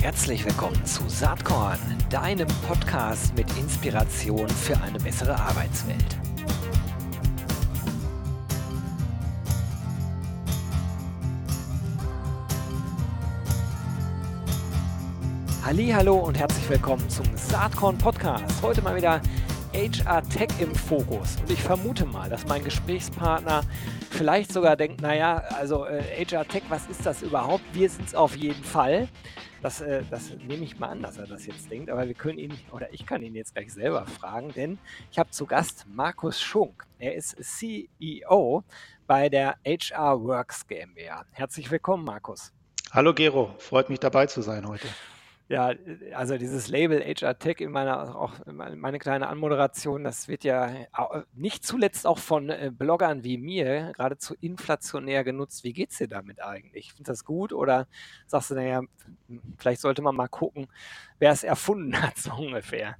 Herzlich willkommen zu Saatkorn, deinem Podcast mit Inspiration für eine bessere Arbeitswelt. Hallo und herzlich willkommen zum Saatkorn Podcast. Heute mal wieder HR Tech im Fokus. Und ich vermute mal, dass mein Gesprächspartner vielleicht sogar denkt, naja, also äh, HR Tech, was ist das überhaupt? Wir sind es auf jeden Fall. Das, äh, das nehme ich mal an, dass er das jetzt denkt, aber wir können ihn, oder ich kann ihn jetzt gleich selber fragen, denn ich habe zu Gast Markus Schunk. Er ist CEO bei der HR Works GmbH. Herzlich willkommen, Markus. Hallo Gero, freut mich dabei zu sein heute. Ja, also dieses Label HR Tech in meiner auch meine kleine Anmoderation, das wird ja nicht zuletzt auch von äh, Bloggern wie mir geradezu inflationär genutzt. Wie geht's dir damit eigentlich? Findest du das gut oder sagst du, naja, vielleicht sollte man mal gucken, wer es erfunden hat, so ungefähr?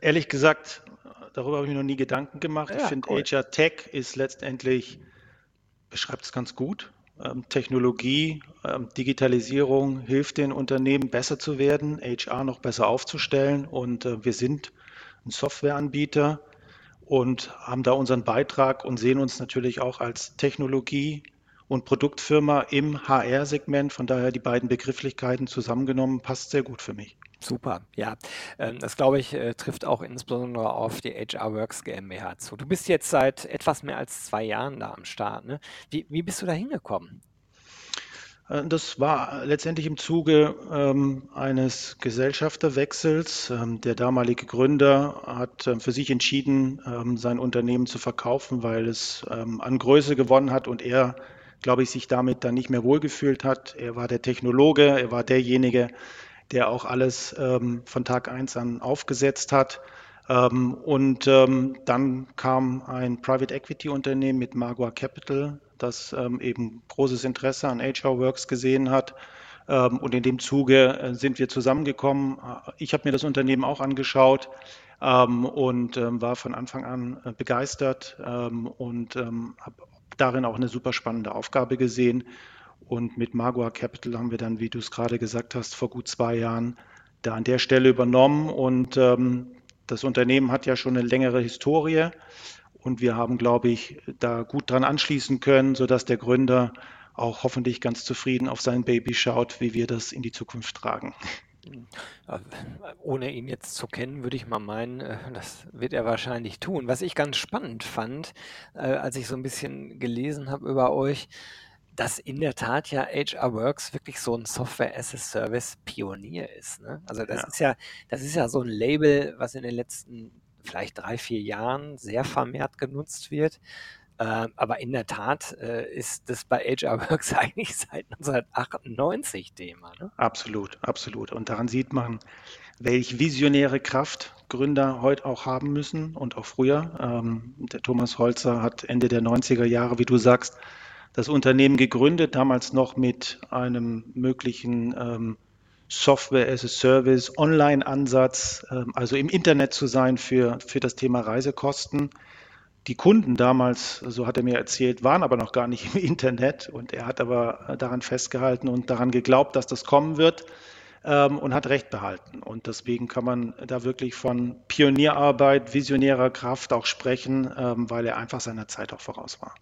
Ehrlich gesagt, darüber habe ich mir noch nie Gedanken gemacht. Ja, ich finde, cool. HR Tech ist letztendlich, beschreibt es ganz gut. Ähm, Technologie, ähm, Digitalisierung hilft den Unternehmen besser zu werden, HR noch besser aufzustellen. Und äh, wir sind ein Softwareanbieter und haben da unseren Beitrag und sehen uns natürlich auch als Technologie- und Produktfirma im HR-Segment. Von daher die beiden Begrifflichkeiten zusammengenommen passt sehr gut für mich. Super, ja. Ähm, das glaube ich, äh, trifft auch insbesondere auf die HR Works GmbH zu. Du bist jetzt seit etwas mehr als zwei Jahren da am Start. Ne? Wie, wie bist du da hingekommen? Äh, das war letztendlich im Zuge ähm, eines Gesellschafterwechsels. Ähm, der damalige Gründer hat äh, für sich entschieden, ähm, sein Unternehmen zu verkaufen, weil es ähm, an Größe gewonnen hat und er, glaube ich, sich damit dann nicht mehr wohlgefühlt hat. Er war der Technologe, er war derjenige, der auch alles ähm, von Tag eins an aufgesetzt hat. Ähm, und ähm, dann kam ein Private Equity Unternehmen mit Magua Capital, das ähm, eben großes Interesse an HR Works gesehen hat. Ähm, und in dem Zuge äh, sind wir zusammengekommen. Ich habe mir das Unternehmen auch angeschaut ähm, und war von Anfang an äh, begeistert und habe darin auch eine super spannende Aufgabe gesehen. Und mit Magua Capital haben wir dann, wie du es gerade gesagt hast, vor gut zwei Jahren da an der Stelle übernommen. Und ähm, das Unternehmen hat ja schon eine längere Historie. Und wir haben, glaube ich, da gut dran anschließen können, sodass der Gründer auch hoffentlich ganz zufrieden auf sein Baby schaut, wie wir das in die Zukunft tragen. Ohne ihn jetzt zu kennen, würde ich mal meinen, äh, das wird er wahrscheinlich tun. Was ich ganz spannend fand, äh, als ich so ein bisschen gelesen habe über euch, dass in der Tat ja HR Works wirklich so ein Software as a Service Pionier ist. Ne? Also das ja. ist ja, das ist ja so ein Label, was in den letzten vielleicht drei, vier Jahren sehr vermehrt genutzt wird. Äh, aber in der Tat äh, ist das bei HR Works eigentlich seit 1998 Thema. Ne? Absolut, absolut. Und daran sieht man, welche visionäre Kraft Gründer heute auch haben müssen und auch früher. Ähm, der Thomas Holzer hat Ende der 90er Jahre, wie du sagst, das Unternehmen gegründet, damals noch mit einem möglichen ähm, Software as a Service, Online-Ansatz, ähm, also im Internet zu sein für, für das Thema Reisekosten. Die Kunden damals, so hat er mir erzählt, waren aber noch gar nicht im Internet und er hat aber daran festgehalten und daran geglaubt, dass das kommen wird ähm, und hat Recht behalten. Und deswegen kann man da wirklich von Pionierarbeit, visionärer Kraft auch sprechen, ähm, weil er einfach seiner Zeit auch voraus war.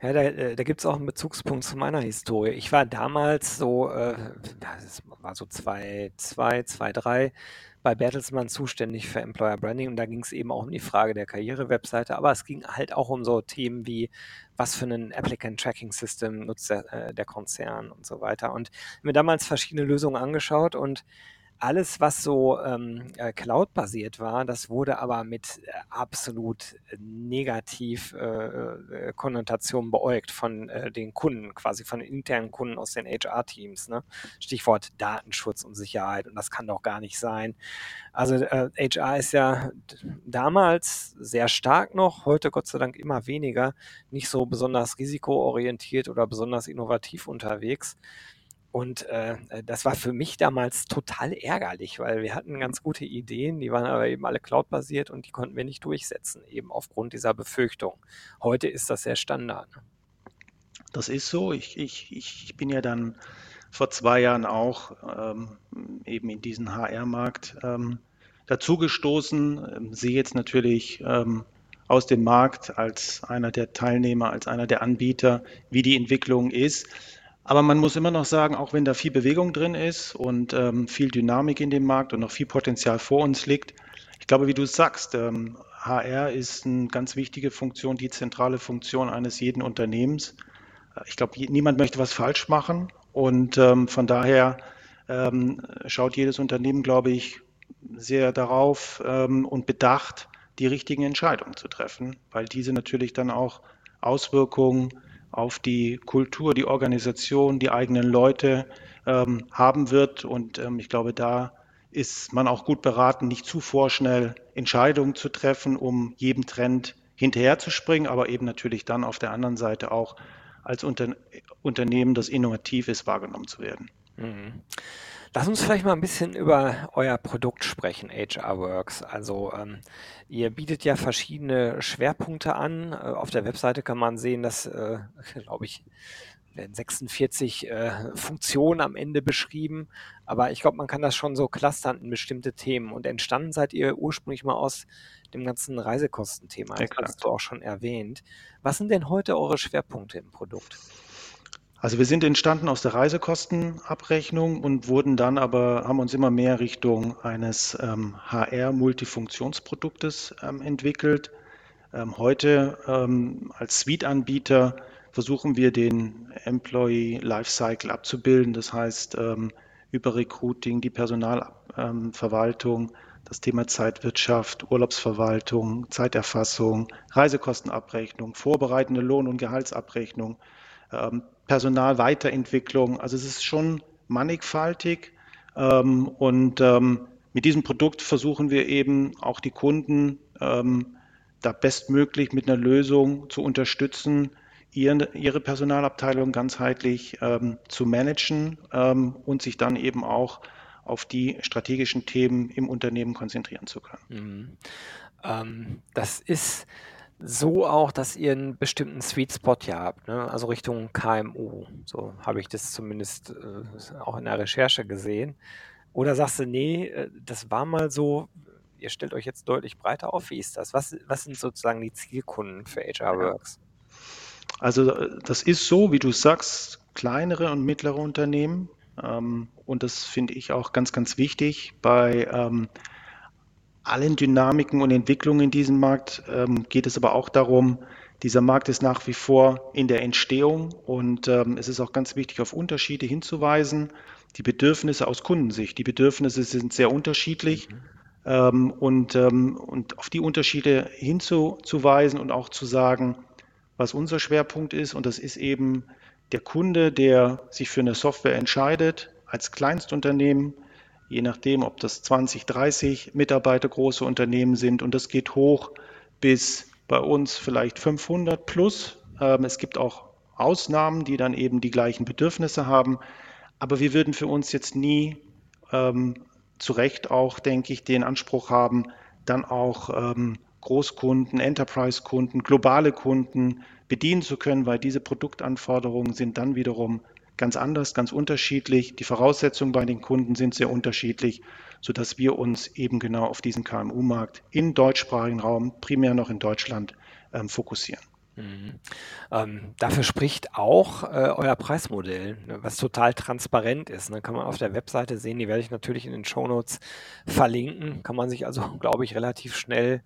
Ja, da, äh, da gibt es auch einen Bezugspunkt zu meiner Historie. Ich war damals so, äh, das war so 2, 2, 2, 3 bei Bertelsmann zuständig für Employer Branding und da ging es eben auch um die Frage der Karriere-Webseite, aber es ging halt auch um so Themen wie, was für ein Applicant Tracking System nutzt der, äh, der Konzern und so weiter. Und mir damals verschiedene Lösungen angeschaut und alles, was so ähm, äh, Cloud-basiert war, das wurde aber mit äh, absolut negativ äh, äh, Konnotationen beäugt von äh, den Kunden, quasi von internen Kunden aus den HR-Teams. Ne? Stichwort Datenschutz und Sicherheit und das kann doch gar nicht sein. Also HR ist ja damals sehr stark noch, heute Gott sei Dank immer weniger, nicht so besonders risikoorientiert oder besonders innovativ unterwegs. Und äh, äh, das war für mich damals total ärgerlich, weil wir hatten ganz gute Ideen, die waren aber eben alle cloud-basiert und die konnten wir nicht durchsetzen, eben aufgrund dieser Befürchtung. Heute ist das sehr Standard. Ne? Das ist so. Ich, ich, ich bin ja dann vor zwei Jahren auch ähm, eben in diesen HR-Markt ähm, dazugestoßen, ähm, sehe jetzt natürlich ähm, aus dem Markt als einer der Teilnehmer, als einer der Anbieter, wie die Entwicklung ist. Aber man muss immer noch sagen, auch wenn da viel Bewegung drin ist und ähm, viel Dynamik in dem Markt und noch viel Potenzial vor uns liegt, ich glaube, wie du es sagst, ähm, HR ist eine ganz wichtige Funktion, die zentrale Funktion eines jeden Unternehmens. Ich glaube, niemand möchte was falsch machen und ähm, von daher ähm, schaut jedes Unternehmen, glaube ich, sehr darauf ähm, und bedacht, die richtigen Entscheidungen zu treffen, weil diese natürlich dann auch Auswirkungen auf die Kultur, die Organisation, die eigenen Leute ähm, haben wird. Und ähm, ich glaube, da ist man auch gut beraten, nicht zu vorschnell Entscheidungen zu treffen, um jedem Trend hinterherzuspringen, aber eben natürlich dann auf der anderen Seite auch als Unter Unternehmen, das innovativ ist, wahrgenommen zu werden. Mhm. Lass uns vielleicht mal ein bisschen über euer Produkt sprechen, HR Works. Also ähm, ihr bietet ja verschiedene Schwerpunkte an. Äh, auf der Webseite kann man sehen, dass, äh, glaube ich, werden 46 äh, Funktionen am Ende beschrieben. Aber ich glaube, man kann das schon so clustern in bestimmte Themen. Und entstanden seid ihr ursprünglich mal aus dem ganzen Reisekostenthema. Das hast du auch schon erwähnt. Was sind denn heute eure Schwerpunkte im Produkt? Also wir sind entstanden aus der Reisekostenabrechnung und wurden dann aber, haben uns immer mehr Richtung eines ähm, HR-Multifunktionsproduktes ähm, entwickelt. Ähm, heute ähm, als Suite-Anbieter versuchen wir den Employee Lifecycle abzubilden. Das heißt, ähm, über Recruiting, die Personalverwaltung, das Thema Zeitwirtschaft, Urlaubsverwaltung, Zeiterfassung, Reisekostenabrechnung, vorbereitende Lohn- und Gehaltsabrechnung, ähm, Personalweiterentwicklung. Also es ist schon mannigfaltig ähm, und ähm, mit diesem Produkt versuchen wir eben auch die Kunden da bestmöglich mit einer Lösung zu unterstützen, ihre Personalabteilung ganzheitlich zu managen und sich dann eben auch auf die strategischen Themen im Unternehmen konzentrieren zu können. Mhm. Ähm, das ist so auch, dass ihr einen bestimmten Sweet Spot ja habt, ne? also Richtung KMU. So habe ich das zumindest äh, auch in der Recherche gesehen. Oder sagst du, nee, äh, das war mal so, ihr stellt euch jetzt deutlich breiter auf. Wie ist das? Was, was sind sozusagen die Zielkunden für HR Works? Also äh, das ist so, wie du sagst, kleinere und mittlere Unternehmen. Ähm, und das finde ich auch ganz, ganz wichtig bei ähm, allen Dynamiken und Entwicklungen in diesem Markt ähm, geht es aber auch darum, dieser Markt ist nach wie vor in der Entstehung und ähm, es ist auch ganz wichtig, auf Unterschiede hinzuweisen. Die Bedürfnisse aus Kundensicht, die Bedürfnisse sind sehr unterschiedlich mhm. ähm, und, ähm, und auf die Unterschiede hinzuweisen und auch zu sagen, was unser Schwerpunkt ist. Und das ist eben der Kunde, der sich für eine Software entscheidet, als Kleinstunternehmen, je nachdem, ob das 20, 30 Mitarbeiter große Unternehmen sind und das geht hoch bis bei uns vielleicht 500 plus. Ähm, es gibt auch Ausnahmen, die dann eben die gleichen Bedürfnisse haben, aber wir würden für uns jetzt nie ähm, zu Recht auch, denke ich, den Anspruch haben, dann auch ähm, Großkunden, Enterprise-Kunden, globale Kunden bedienen zu können, weil diese Produktanforderungen sind dann wiederum ganz anders, ganz unterschiedlich. Die Voraussetzungen bei den Kunden sind sehr unterschiedlich, sodass wir uns eben genau auf diesen KMU-Markt im deutschsprachigen Raum, primär noch in Deutschland, ähm, fokussieren. Mhm. Ähm, dafür spricht auch äh, euer Preismodell, ne, was total transparent ist. Ne? Kann man auf der Webseite sehen, die werde ich natürlich in den Shownotes verlinken. Kann man sich also, glaube ich, relativ schnell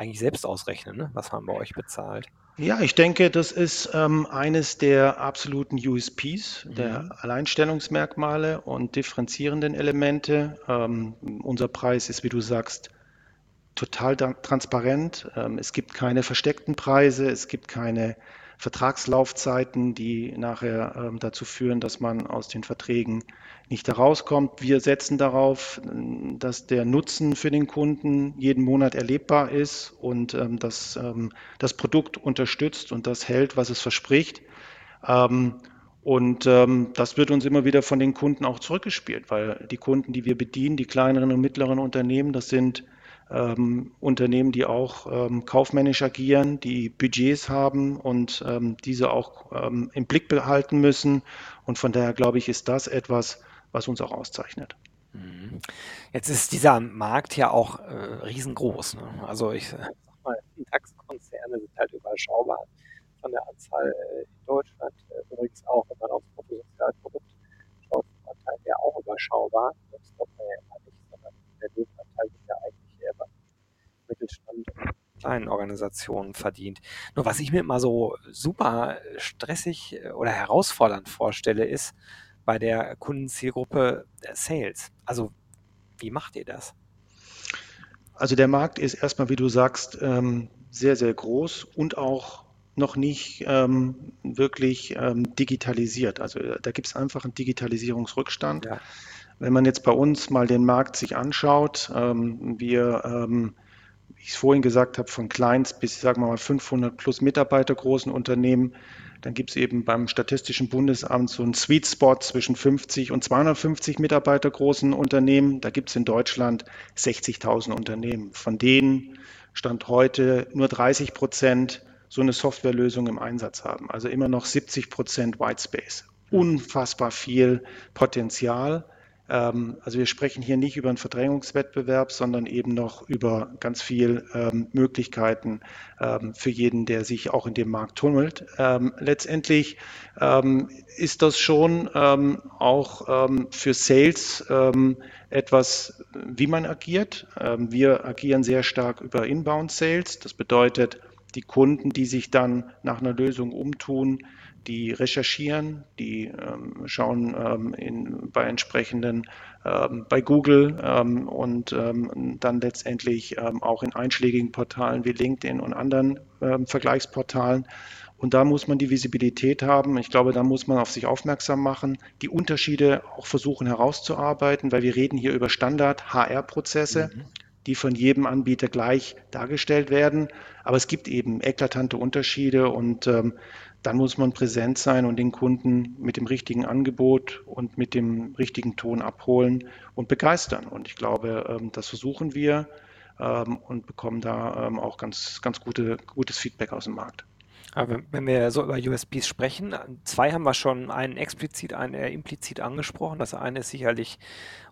eigentlich selbst ausrechnen, ne? was man bei euch bezahlt. Ja, ich denke, das ist ähm, eines der absoluten USPs, der mhm. Alleinstellungsmerkmale und differenzierenden Elemente. Ähm, unser Preis ist, wie du sagst, total transparent. Ähm, es gibt keine versteckten Preise, es gibt keine Vertragslaufzeiten, die nachher ähm, dazu führen, dass man aus den Verträgen nicht herauskommt. Wir setzen darauf, dass der Nutzen für den Kunden jeden Monat erlebbar ist und ähm, dass ähm, das Produkt unterstützt und das hält, was es verspricht. Ähm, und ähm, das wird uns immer wieder von den Kunden auch zurückgespielt, weil die Kunden, die wir bedienen, die kleineren und mittleren Unternehmen, das sind ähm, Unternehmen, die auch ähm, kaufmännisch agieren, die Budgets haben und ähm, diese auch ähm, im Blick behalten müssen. Und von daher glaube ich, ist das etwas, was uns auch auszeichnet. Mhm. Jetzt ist dieser Markt ja auch äh, riesengroß. Ne? Also ich sag mal, die DAX-Konzerne sind halt überschaubar von der Anzahl äh, in Deutschland. Äh, übrigens auch, wenn man aufs Bruttosozialprodukt schaut, ist der Anteil ja auch überschaubar. Das glaubt man ja immer nicht, sondern der Löwenanteil wird ja eigentlich eher beim Mittelstand kleinen Organisationen verdient. Nur was ich mir immer so super stressig äh, oder herausfordernd vorstelle, ist, bei der Kundenzielgruppe Sales. Also wie macht ihr das? Also der Markt ist erstmal, wie du sagst, ähm, sehr, sehr groß und auch noch nicht ähm, wirklich ähm, digitalisiert. Also da gibt es einfach einen Digitalisierungsrückstand. Ja. Wenn man jetzt bei uns mal den Markt sich anschaut, ähm, wir, ähm, wie ich es vorhin gesagt habe, von Kleins bis, sagen wir mal, 500 plus Mitarbeiter großen Unternehmen, dann gibt es eben beim Statistischen Bundesamt so einen Sweet Spot zwischen 50 und 250 Mitarbeiter großen Unternehmen. Da gibt es in Deutschland 60.000 Unternehmen. Von denen Stand heute nur 30 Prozent so eine Softwarelösung im Einsatz haben. Also immer noch 70 Prozent White Space. Unfassbar viel Potenzial. Ähm, also wir sprechen hier nicht über einen Verdrängungswettbewerb, sondern eben noch über ganz viel ähm, Möglichkeiten ähm, für jeden, der sich auch in dem Markt tunnelt. letztendlich ist das schon auch für Sales etwas, wie man agiert. wir agieren sehr stark über Inbound Sales. Das bedeutet, die Kunden, die sich dann nach einer Lösung umtun, die recherchieren, die ähm, schauen ähm, in, bei entsprechenden, ähm, bei Google ähm, und ähm, dann letztendlich ähm, auch in einschlägigen Portalen wie LinkedIn und anderen Vergleichsportalen. Und da muss man die Visibilität haben. Ich glaube, da muss man auf sich aufmerksam machen, die Unterschiede auch versuchen herauszuarbeiten, weil wir reden hier über Standard-HR-Prozesse. Mhm die von jedem Anbieter gleich dargestellt werden. Aber es gibt eben eklatante Unterschiede und ähm, dann muss man präsent sein und den Kunden mit dem richtigen Angebot und mit dem richtigen Ton abholen und begeistern. Und ich glaube, ähm, das versuchen wir ähm, und bekommen da ähm, auch ganz, ganz gute, gutes Feedback aus dem Markt. Aber wenn wir so über USBs sprechen, zwei haben wir schon, einen explizit, einen eher implizit angesprochen. Das eine ist sicherlich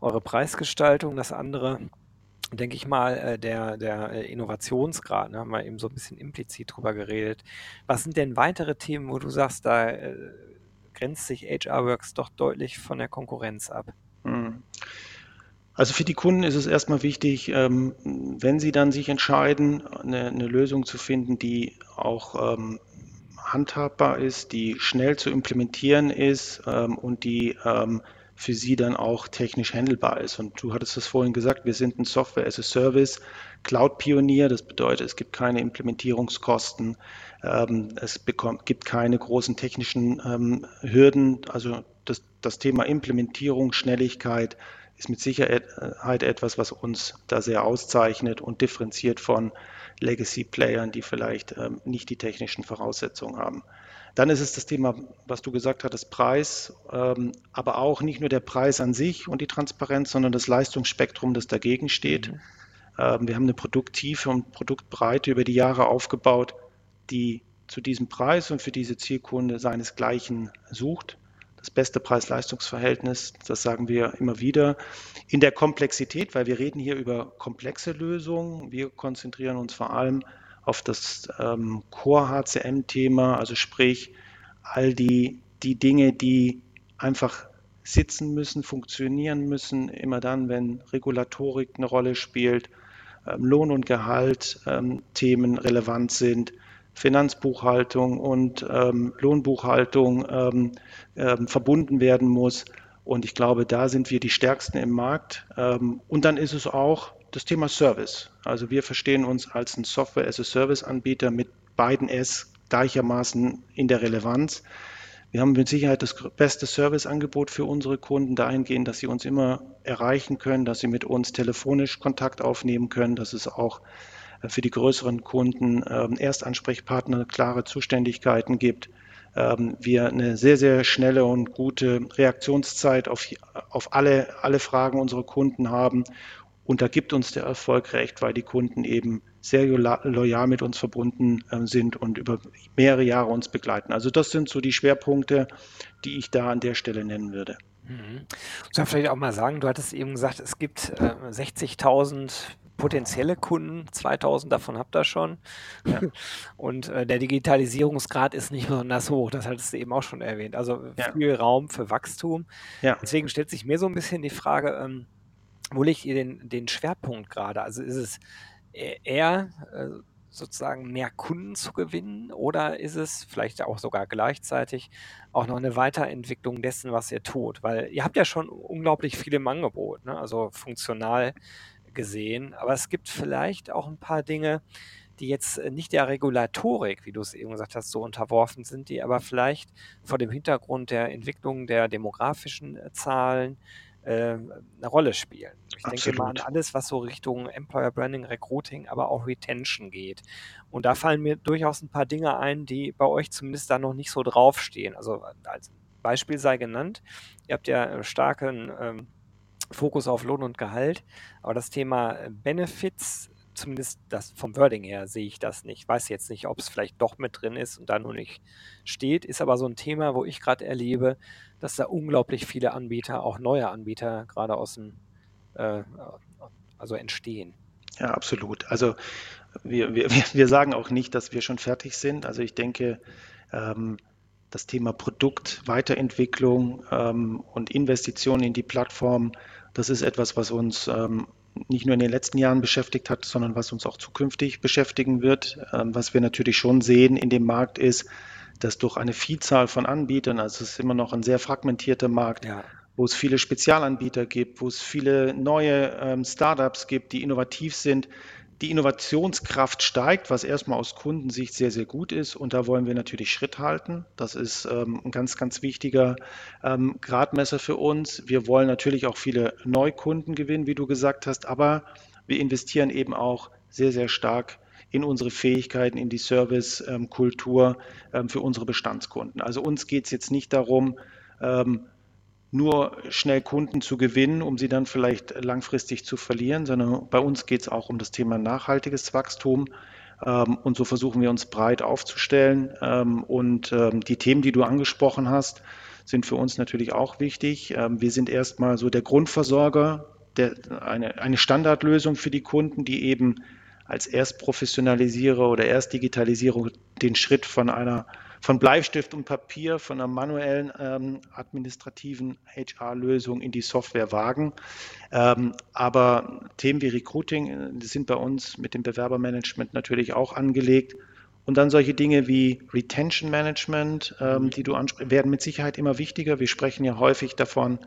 eure Preisgestaltung, das andere denke ich mal, äh, der, der äh, Innovationsgrad, ne, haben wir eben so ein bisschen implizit drüber geredet. Was sind denn weitere Themen, wo du sagst, da äh, grenzt sich HR-Works doch deutlich von der Konkurrenz ab? Hm. Also für die Kunden ist es erstmal wichtig, ähm, wenn sie dann sich entscheiden, eine, eine Lösung zu finden, die auch ähm, handhabbar ist, die schnell zu implementieren ist ähm, und die ähm, für sie dann auch technisch handelbar ist. Und du hattest es vorhin gesagt, wir sind ein Software as a Service Cloud-Pionier. Das bedeutet, es gibt keine Implementierungskosten, ähm, es bekommt, gibt keine großen technischen ähm, Hürden. Also das, das Thema Implementierung, Schnelligkeit ist mit Sicherheit etwas, was uns da sehr auszeichnet und differenziert von Legacy-Playern, die vielleicht ähm, nicht die technischen Voraussetzungen haben. Dann ist es das Thema, was du gesagt hattest, Preis, ähm, aber auch nicht nur der Preis an sich und die Transparenz, sondern das Leistungsspektrum, das dagegen steht. Mhm. Ähm, wir haben eine Produkttiefe und Produktbreite über die Jahre aufgebaut, die zu diesem Preis und für diese Zielkunde seinesgleichen sucht. Das beste Preis-Leistungs-Verhältnis, das sagen wir immer wieder. In der Komplexität, weil wir reden hier über komplexe Lösungen. Wir konzentrieren uns vor allem auf das ähm, Core-HCM-Thema, also sprich all die, die Dinge, die einfach sitzen müssen, funktionieren müssen, immer dann, wenn Regulatorik eine Rolle spielt, ähm, Lohn- und Gehalt-Themen ähm, relevant sind, Finanzbuchhaltung und ähm, Lohnbuchhaltung ähm, ähm, verbunden werden muss. Und ich glaube, da sind wir die Stärksten im Markt. Ähm, und dann ist es auch das Thema Service. Also wir verstehen uns als ein Software-as-a-Service-Anbieter mit beiden S gleichermaßen in der Relevanz. Wir haben mit Sicherheit das beste Serviceangebot für unsere Kunden dahingehend, dass sie uns immer erreichen können, dass sie mit uns telefonisch Kontakt aufnehmen können, dass es auch äh, für die größeren Kunden ähm, Erstansprechpartner klare Zuständigkeiten gibt. Ähm, wir eine sehr, sehr schnelle und gute Reaktionszeit auf, auf alle, alle Fragen unserer Kunden haben und da gibt uns der Erfolg recht, weil die Kunden eben sehr loyal mit uns verbunden äh, sind und über mehrere Jahre uns begleiten. Also das sind so die Schwerpunkte, die ich da an der Stelle nennen würde. Mhm. Soll vielleicht auch mal sagen, du hattest eben gesagt, es gibt äh, 60.000 potenzielle Kunden, 2000 davon habt ihr schon. Ja. Und äh, der Digitalisierungsgrad ist nicht besonders hoch, das hattest du eben auch schon erwähnt. Also ja. viel Raum für Wachstum. Ja. Deswegen stellt sich mir so ein bisschen die Frage, ähm, wo legt ihr den, den Schwerpunkt gerade? Also ist es eher äh, sozusagen mehr Kunden zu gewinnen oder ist es vielleicht auch sogar gleichzeitig auch noch eine Weiterentwicklung dessen, was ihr tut? Weil ihr habt ja schon unglaublich viel im Angebot, ne? also funktional gesehen, aber es gibt vielleicht auch ein paar Dinge, die jetzt nicht der Regulatorik, wie du es eben gesagt hast, so unterworfen sind, die aber vielleicht vor dem Hintergrund der Entwicklung der demografischen äh, Zahlen äh, eine Rolle spielen. Ich Absolut. denke mal an alles, was so Richtung Employer Branding, Recruiting, aber auch Retention geht. Und da fallen mir durchaus ein paar Dinge ein, die bei euch zumindest da noch nicht so draufstehen. Also als Beispiel sei genannt, ihr habt ja starken ähm, Fokus auf Lohn und Gehalt, aber das Thema Benefits zumindest das vom Wording her sehe ich das nicht. Ich weiß jetzt nicht, ob es vielleicht doch mit drin ist und da nur nicht steht. Ist aber so ein Thema, wo ich gerade erlebe, dass da unglaublich viele Anbieter, auch neue Anbieter, gerade aus dem, äh, also entstehen. Ja, absolut. Also wir, wir, wir sagen auch nicht, dass wir schon fertig sind. Also ich denke, ähm, das Thema Produkt, Weiterentwicklung ähm, und Investitionen in die Plattform, das ist etwas, was uns ähm, nicht nur in den letzten Jahren beschäftigt hat, sondern was uns auch zukünftig beschäftigen wird. Ähm, was wir natürlich schon sehen in dem Markt ist, dass durch eine Vielzahl von Anbietern, also es ist immer noch ein sehr fragmentierter Markt, ja. wo es viele Spezialanbieter gibt, wo es viele neue ähm, Startups gibt, die innovativ sind, die Innovationskraft steigt, was erstmal aus Kundensicht sehr, sehr gut ist. Und da wollen wir natürlich Schritt halten. Das ist ähm, ein ganz, ganz wichtiger ähm, Gradmesser für uns. Wir wollen natürlich auch viele Neukunden gewinnen, wie du gesagt hast, aber wir investieren eben auch sehr, sehr stark in unsere Fähigkeiten, in die Servicekultur ähm, für unsere Bestandskunden. Also uns geht es jetzt nicht darum, ähm, nur schnell Kunden zu gewinnen, um sie dann vielleicht langfristig zu verlieren, sondern bei uns geht es auch um das Thema nachhaltiges Wachstum. Ähm, und so versuchen wir uns breit aufzustellen. Ähm, und ähm, die Themen, die du angesprochen hast, sind für uns natürlich auch wichtig. Wir sind erstmal so der Grundversorger, der, eine, eine Standardlösung für die Kunden, die eben als Erstprofessionalisierer oder Erstdigitalisierung den Schritt von einer von Bleistift und Papier, von einer manuellen ähm, administrativen HR-Lösung in die Software wagen. Ähm, aber Themen wie Recruiting äh, sind bei uns mit dem Bewerbermanagement natürlich auch angelegt. Und dann solche Dinge wie Retention Management, ähm, die du ansprichst, werden mit Sicherheit immer wichtiger. Wir sprechen ja häufig davon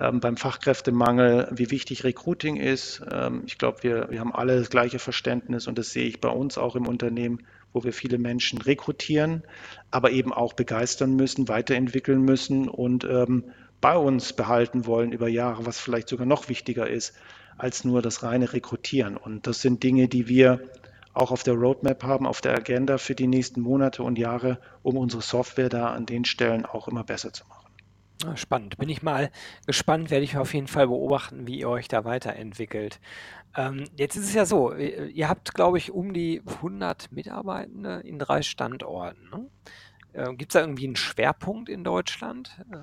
ähm, beim Fachkräftemangel, wie wichtig Recruiting ist. Ähm, ich glaube, wir, wir haben alle das gleiche Verständnis und das sehe ich bei uns auch im Unternehmen wo wir viele Menschen rekrutieren, aber eben auch begeistern müssen, weiterentwickeln müssen und ähm, bei uns behalten wollen über Jahre, was vielleicht sogar noch wichtiger ist als nur das reine Rekrutieren. Und das sind Dinge, die wir auch auf der Roadmap haben, auf der Agenda für die nächsten Monate und Jahre, um unsere Software da an den Stellen auch immer besser zu machen. Ah, spannend. Bin ich mal gespannt, werde ich auf jeden Fall beobachten, wie ihr euch da weiterentwickelt. Ähm, jetzt ist es ja so, ihr habt, glaube ich, um die 100 Mitarbeitende in drei Standorten. Ne? Äh, Gibt es da irgendwie einen Schwerpunkt in Deutschland? Äh.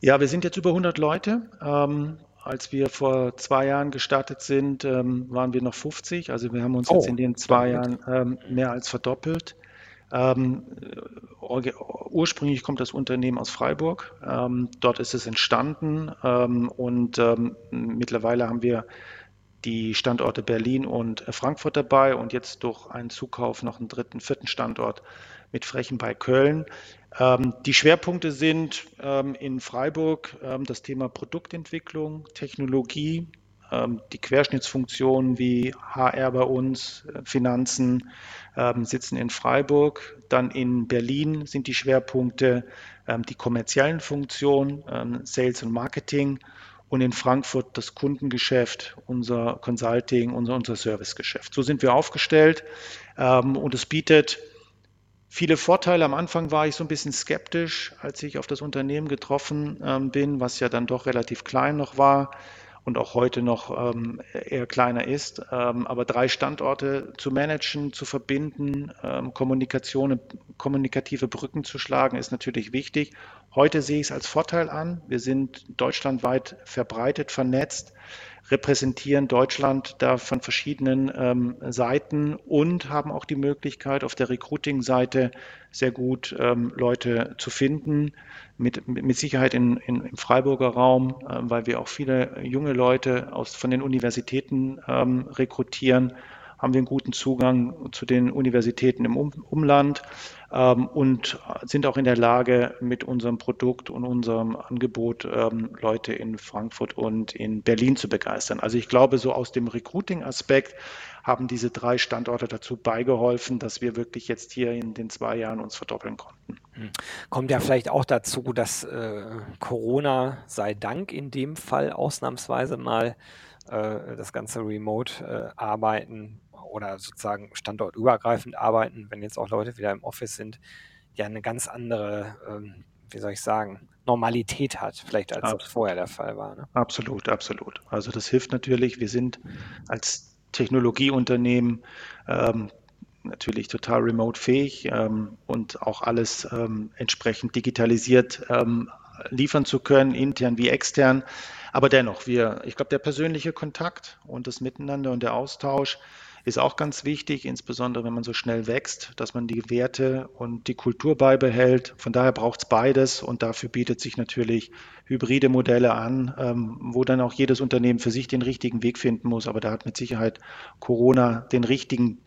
Ja, wir sind jetzt über 100 Leute. Ähm, als wir vor zwei Jahren gestartet sind, ähm, waren wir noch 50. Also wir haben uns oh, jetzt in den zwei Jahren ähm, mehr als verdoppelt. Ähm, ursprünglich kommt das Unternehmen aus Freiburg. Ähm, dort ist es entstanden ähm, und ähm, mittlerweile haben wir die Standorte Berlin und Frankfurt dabei und jetzt durch einen Zukauf noch einen dritten, vierten Standort mit Frechen bei Köln. Ähm, die Schwerpunkte sind ähm, in Freiburg das Thema Produktentwicklung, Technologie, ähm, die Querschnittsfunktionen wie HR bei uns, äh, Finanzen ähm, sitzen in Freiburg. Dann in Berlin sind die Schwerpunkte ähm, die kommerziellen Funktionen, Sales und Marketing. Und in Frankfurt das Kundengeschäft, unser Consulting, unser, unser Servicegeschäft. So sind wir aufgestellt und es bietet viele Vorteile. Am Anfang war ich so ein bisschen skeptisch, als ich auf das Unternehmen getroffen bin, was ja dann doch relativ klein noch war und auch heute noch ähm, eher kleiner ist. Ähm, aber drei Standorte zu managen, zu verbinden, ähm, Kommunikation, kommunikative Brücken zu schlagen, ist natürlich wichtig. Heute sehe ich es als Vorteil an. Wir sind deutschlandweit verbreitet, vernetzt repräsentieren Deutschland da von verschiedenen ähm, Seiten und haben auch die Möglichkeit, auf der Recruiting-Seite sehr gut ähm, Leute zu finden. Mit, mit Sicherheit in, in, im Freiburger Raum, äh, weil wir auch viele junge Leute aus, von den Universitäten ähm, rekrutieren haben wir einen guten Zugang zu den Universitäten im Umland ähm, und sind auch in der Lage, mit unserem Produkt und unserem Angebot ähm, Leute in Frankfurt und in Berlin zu begeistern. Also ich glaube, so aus dem Recruiting-Aspekt haben diese drei Standorte dazu beigeholfen, dass wir wirklich jetzt hier in den zwei Jahren uns verdoppeln konnten. Hm. Kommt ja vielleicht auch dazu, dass äh, Corona sei Dank in dem Fall ausnahmsweise mal äh, das ganze Remote-Arbeiten äh, oder sozusagen standortübergreifend arbeiten, wenn jetzt auch Leute wieder im Office sind, ja eine ganz andere, ähm, wie soll ich sagen, Normalität hat, vielleicht als das vorher der Fall war. Ne? Absolut, absolut. Also das hilft natürlich. Wir sind als Technologieunternehmen ähm, natürlich total remote fähig ähm, und auch alles ähm, entsprechend digitalisiert ähm, liefern zu können, intern wie extern. Aber dennoch, wir, ich glaube, der persönliche Kontakt und das Miteinander und der Austausch ist auch ganz wichtig, insbesondere wenn man so schnell wächst, dass man die Werte und die Kultur beibehält. Von daher braucht es beides und dafür bietet sich natürlich hybride Modelle an, ähm, wo dann auch jedes Unternehmen für sich den richtigen Weg finden muss. Aber da hat mit Sicherheit Corona den richtigen,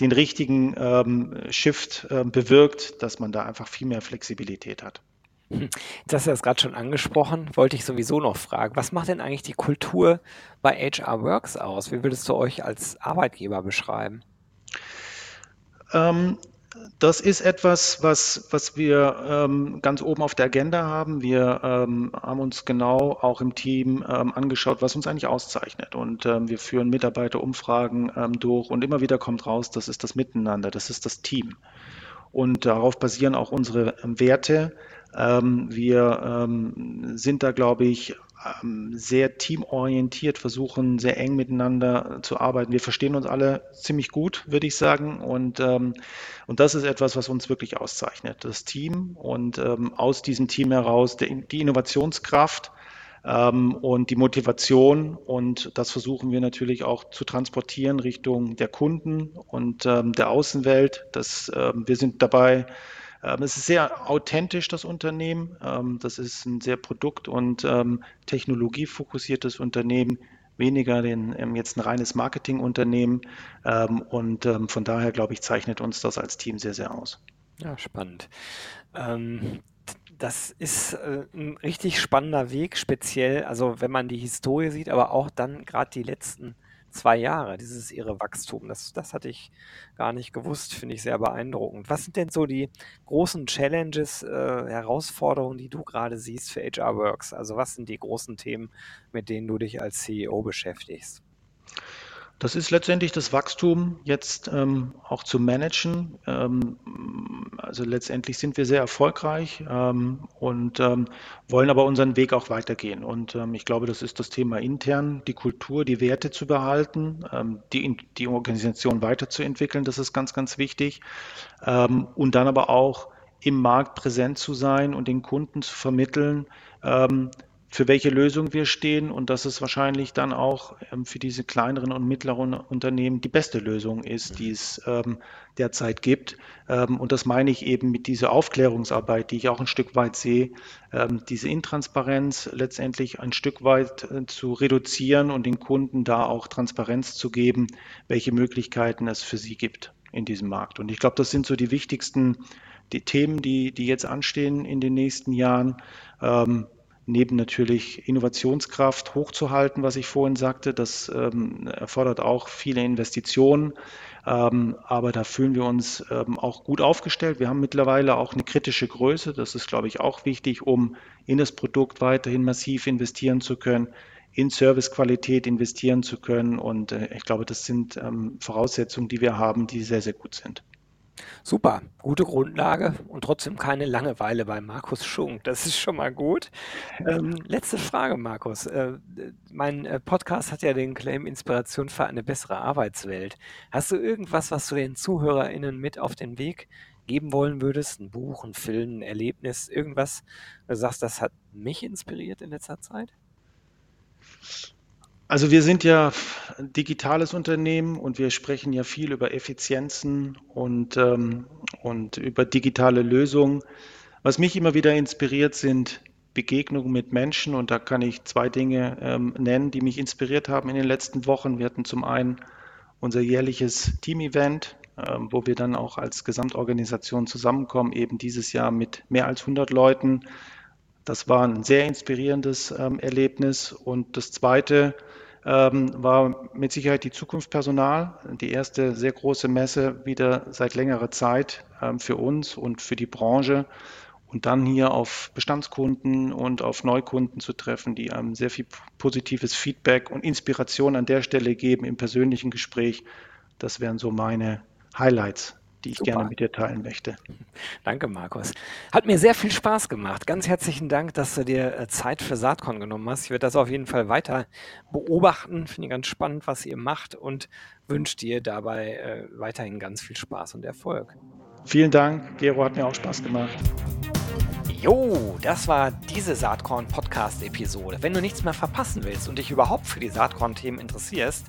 den richtigen ähm, Shift äh, bewirkt, dass man da einfach viel mehr Flexibilität hat. Jetzt hast du das gerade schon angesprochen, wollte ich sowieso noch fragen. Was macht denn eigentlich die Kultur bei HR Works aus? Wie würdest du euch als Arbeitgeber beschreiben? Ähm, das ist etwas, was, was wir ähm, ganz oben auf der Agenda haben. Wir ähm, haben uns genau auch im Team ähm, angeschaut, was uns eigentlich auszeichnet. Und ähm, wir führen Mitarbeiterumfragen ähm, durch und immer wieder kommt raus, das ist das Miteinander, das ist das Team. Und darauf basieren auch unsere Werte. Ähm, wir ähm, sind da, glaube ich, ähm, sehr teamorientiert, versuchen sehr eng miteinander zu arbeiten. Wir verstehen uns alle ziemlich gut, würde ich sagen. Und, und das ist etwas, was uns wirklich auszeichnet. Das Team und aus diesem Team heraus die Innovationskraft und die Motivation. Und das versuchen wir natürlich auch zu transportieren Richtung der Kunden und der Außenwelt. Das, wir sind dabei, ähm, es ist sehr authentisch, das Unternehmen. Ähm, das ist ein sehr produkt- und ähm, technologiefokussiertes Unternehmen, weniger den, jetzt ein reines Marketingunternehmen. und von daher, glaube ich, zeichnet uns das als Team sehr, sehr aus. Ja, spannend. das ist äh, ein richtig spannender Weg, speziell, also wenn man die Historie sieht, aber auch dann gerade die letzten zwei Jahre, dieses ihre Wachstum. Das, das hatte ich gar nicht gewusst, finde ich sehr beeindruckend. Was sind denn so die großen Challenges, äh, Herausforderungen, die du gerade siehst für HR Works? Also was sind die großen Themen, mit denen du dich als CEO beschäftigst? Das ist letztendlich das Wachstum jetzt ähm, auch zu managen. Ähm, also letztendlich sind wir sehr erfolgreich ähm, und ähm, wollen aber unseren Weg auch weitergehen. Und ähm, ich glaube, das ist das Thema intern, die Kultur, die Werte zu behalten, ähm, die, die Organisation weiterzuentwickeln. Das ist ganz, ganz wichtig. und dann aber auch im Markt präsent zu sein und den Kunden zu vermitteln, für welche Lösung wir stehen und dass es wahrscheinlich dann auch ähm, für diese kleineren und mittleren Unternehmen die beste Lösung ist, die es ähm, derzeit gibt. Ähm, und das meine ich eben mit dieser Aufklärungsarbeit, die ich auch ein Stück weit sehe, ähm, diese Intransparenz letztendlich ein Stück weit äh, zu reduzieren und den Kunden da auch Transparenz zu geben, welche Möglichkeiten es für sie gibt in diesem Markt. Und ich glaube, das sind so die wichtigsten die Themen, die, die jetzt anstehen in den nächsten Jahren. Neben natürlich Innovationskraft hochzuhalten, was ich vorhin sagte. Das ähm, erfordert auch viele Investitionen. Ähm, aber da fühlen wir uns ähm, auch gut aufgestellt. Wir haben mittlerweile auch eine kritische Größe. Das ist, glaube ich, auch wichtig, um in das Produkt weiterhin massiv investieren zu können, in Servicequalität investieren zu können. Und äh, ich glaube, das sind ähm, Voraussetzungen, die wir haben, die sehr, sehr gut sind. Super, gute Grundlage und trotzdem keine Langeweile bei Markus Schunk. Das ist schon mal gut. Ähm, letzte Frage, Markus. Äh, mein äh, Podcast hat ja den Claim Inspiration für eine bessere Arbeitswelt. Hast du irgendwas, was du den ZuhörerInnen mit auf den Weg geben wollen würdest? Ein Buch, ein Film, ein Erlebnis, irgendwas, wo du sagst, das hat mich inspiriert in letzter Zeit? Also wir sind ja ein digitales Unternehmen und wir sprechen ja viel über Effizienzen und, ähm, und über digitale Lösungen. Was mich immer wieder inspiriert, sind Begegnungen mit Menschen und da kann ich zwei Dinge ähm, nennen, die mich inspiriert haben in den letzten Wochen. Wir hatten zum einen unser jährliches Team-Event, ähm, wo wir dann auch als Gesamtorganisation zusammenkommen, eben dieses Jahr mit mehr als 100 Leuten. Das war ein sehr inspirierendes ähm, Erlebnis. Und das Zweite ähm, war mit Sicherheit die Zukunft Personal, die erste sehr große Messe wieder seit längerer Zeit ähm, für uns und für die Branche. Und dann hier auf Bestandskunden und auf Neukunden zu treffen, die einem sehr viel positives Feedback und Inspiration an der Stelle geben im persönlichen Gespräch. Das wären so meine Highlights die ich Super. gerne mit dir teilen möchte. Danke, Markus. Hat mir sehr viel Spaß gemacht. Ganz herzlichen Dank, dass du dir äh, Zeit für Saatkorn genommen hast. Ich werde das auf jeden Fall weiter beobachten. Finde ich ganz spannend, was ihr macht und wünsche dir dabei äh, weiterhin ganz viel Spaß und Erfolg. Vielen Dank, Gero, hat mir auch Spaß gemacht. Jo, das war diese Saatkorn-Podcast-Episode. Wenn du nichts mehr verpassen willst und dich überhaupt für die Saatkorn-Themen interessierst,